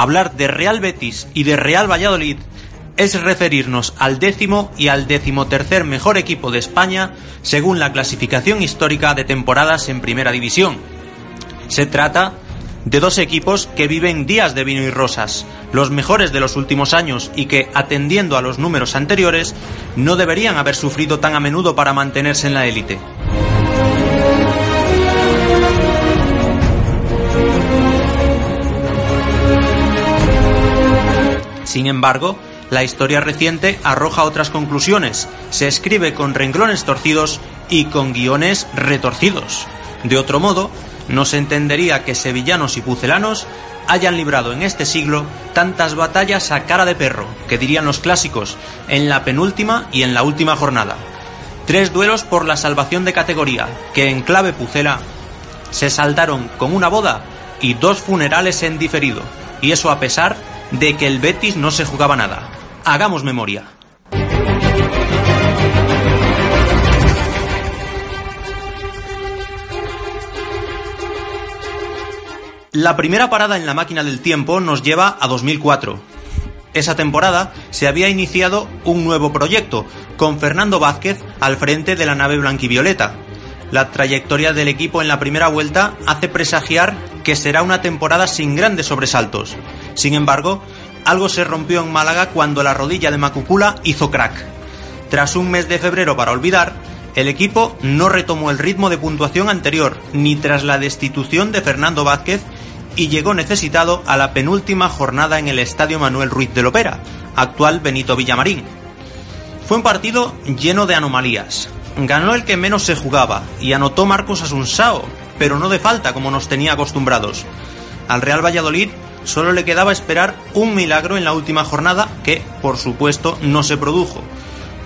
Hablar de Real Betis y de Real Valladolid es referirnos al décimo y al decimotercer mejor equipo de España según la clasificación histórica de temporadas en Primera División. Se trata de dos equipos que viven días de vino y rosas, los mejores de los últimos años y que, atendiendo a los números anteriores, no deberían haber sufrido tan a menudo para mantenerse en la élite. Sin embargo, la historia reciente arroja otras conclusiones, se escribe con renglones torcidos y con guiones retorcidos. De otro modo, no se entendería que sevillanos y pucelanos hayan librado en este siglo tantas batallas a cara de perro, que dirían los clásicos, en la penúltima y en la última jornada. Tres duelos por la salvación de categoría, que en clave pucela se saldaron con una boda y dos funerales en diferido, y eso a pesar de que el Betis no se jugaba nada. Hagamos memoria. La primera parada en la máquina del tiempo nos lleva a 2004. Esa temporada se había iniciado un nuevo proyecto, con Fernando Vázquez al frente de la nave blanquivioleta. La trayectoria del equipo en la primera vuelta hace presagiar que será una temporada sin grandes sobresaltos. Sin embargo, algo se rompió en Málaga cuando la rodilla de Macucula hizo crack. Tras un mes de febrero para olvidar, el equipo no retomó el ritmo de puntuación anterior, ni tras la destitución de Fernando Vázquez, y llegó necesitado a la penúltima jornada en el Estadio Manuel Ruiz de Lopera, actual Benito Villamarín. Fue un partido lleno de anomalías. Ganó el que menos se jugaba y anotó Marcos Asunsao, pero no de falta como nos tenía acostumbrados. Al Real Valladolid solo le quedaba esperar un milagro en la última jornada que, por supuesto, no se produjo.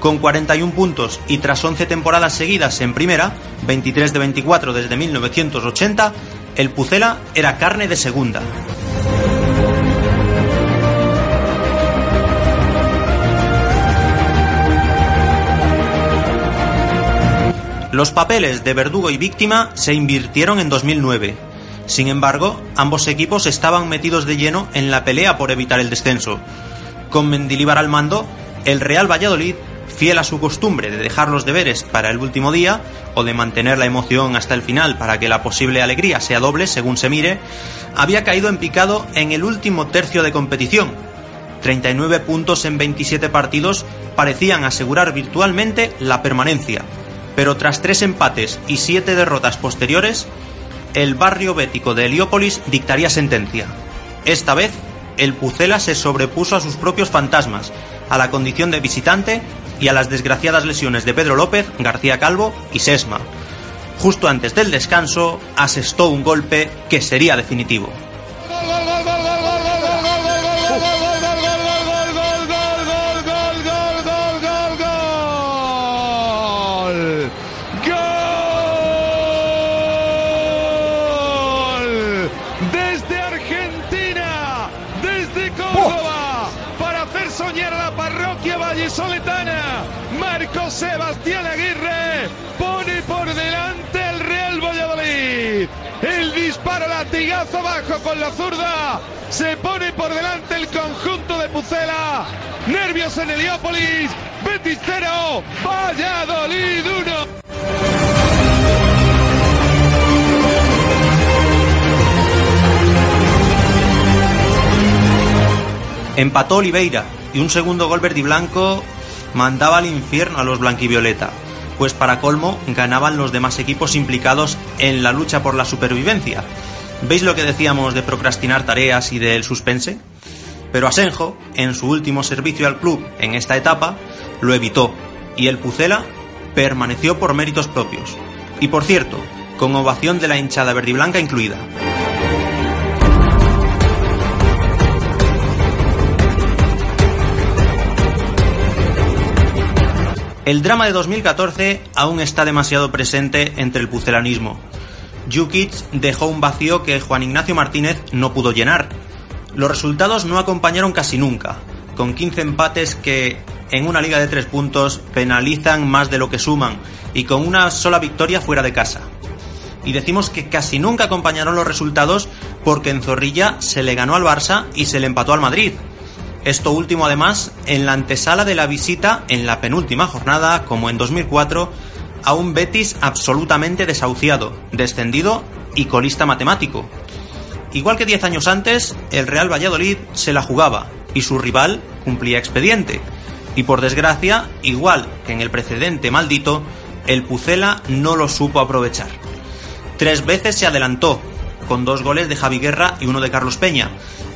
Con 41 puntos y tras 11 temporadas seguidas en primera, 23 de 24 desde 1980, el Pucela era carne de segunda. Los papeles de verdugo y víctima se invirtieron en 2009. Sin embargo, ambos equipos estaban metidos de lleno en la pelea por evitar el descenso. Con Mendilibar al mando, el Real Valladolid, fiel a su costumbre de dejar los deberes para el último día o de mantener la emoción hasta el final para que la posible alegría sea doble según se mire, había caído en picado en el último tercio de competición. 39 puntos en 27 partidos parecían asegurar virtualmente la permanencia, pero tras tres empates y siete derrotas posteriores, el barrio bético de Heliópolis dictaría sentencia. Esta vez, el Pucela se sobrepuso a sus propios fantasmas, a la condición de visitante y a las desgraciadas lesiones de Pedro López, García Calvo y Sesma. Justo antes del descanso, asestó un golpe que sería definitivo. Parroquia vallesoletana, Marco Sebastián Aguirre pone por delante el Real Valladolid. El disparo latigazo abajo con la zurda. Se pone por delante el conjunto de Pucela. Nervios en Heliópolis. Betis 0, Valladolid 1. Empató Oliveira y un segundo gol verde y blanco mandaba al infierno a los blanquivioleta, pues para colmo ganaban los demás equipos implicados en la lucha por la supervivencia. ¿Veis lo que decíamos de procrastinar tareas y del suspense? Pero Asenjo, en su último servicio al club en esta etapa, lo evitó y el Pucela permaneció por méritos propios. Y por cierto, con ovación de la hinchada verdiblanca incluida. El drama de 2014 aún está demasiado presente entre el pucelanismo. Jukic dejó un vacío que Juan Ignacio Martínez no pudo llenar. Los resultados no acompañaron casi nunca, con 15 empates que en una liga de tres puntos penalizan más de lo que suman y con una sola victoria fuera de casa. Y decimos que casi nunca acompañaron los resultados porque en Zorrilla se le ganó al Barça y se le empató al Madrid, esto último además en la antesala de la visita en la penúltima jornada, como en 2004, a un Betis absolutamente desahuciado, descendido y colista matemático. Igual que 10 años antes, el Real Valladolid se la jugaba y su rival cumplía expediente. Y por desgracia, igual que en el precedente maldito, el Pucela no lo supo aprovechar. Tres veces se adelantó, con dos goles de Javi Guerra y uno de Carlos Peña,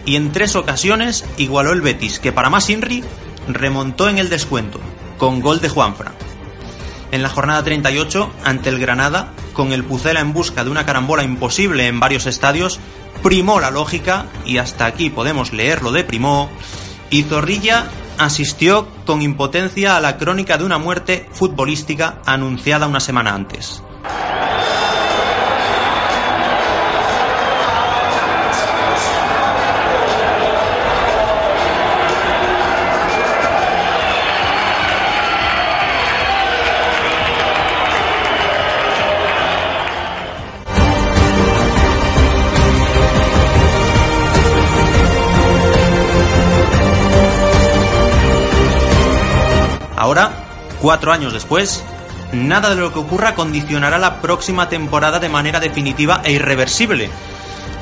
y en tres ocasiones igualó el Betis, que para más Inri remontó en el descuento, con gol de Juanfra. En la jornada 38, ante el Granada, con el Pucela en busca de una carambola imposible en varios estadios, primó la lógica, y hasta aquí podemos leerlo de primó, y Zorrilla asistió con impotencia a la crónica de una muerte futbolística anunciada una semana antes. Ahora, cuatro años después, nada de lo que ocurra condicionará la próxima temporada de manera definitiva e irreversible.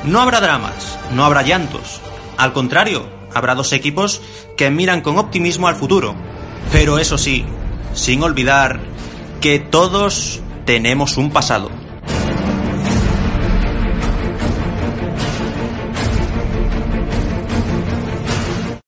No habrá dramas, no habrá llantos. Al contrario, habrá dos equipos que miran con optimismo al futuro. Pero eso sí, sin olvidar que todos tenemos un pasado.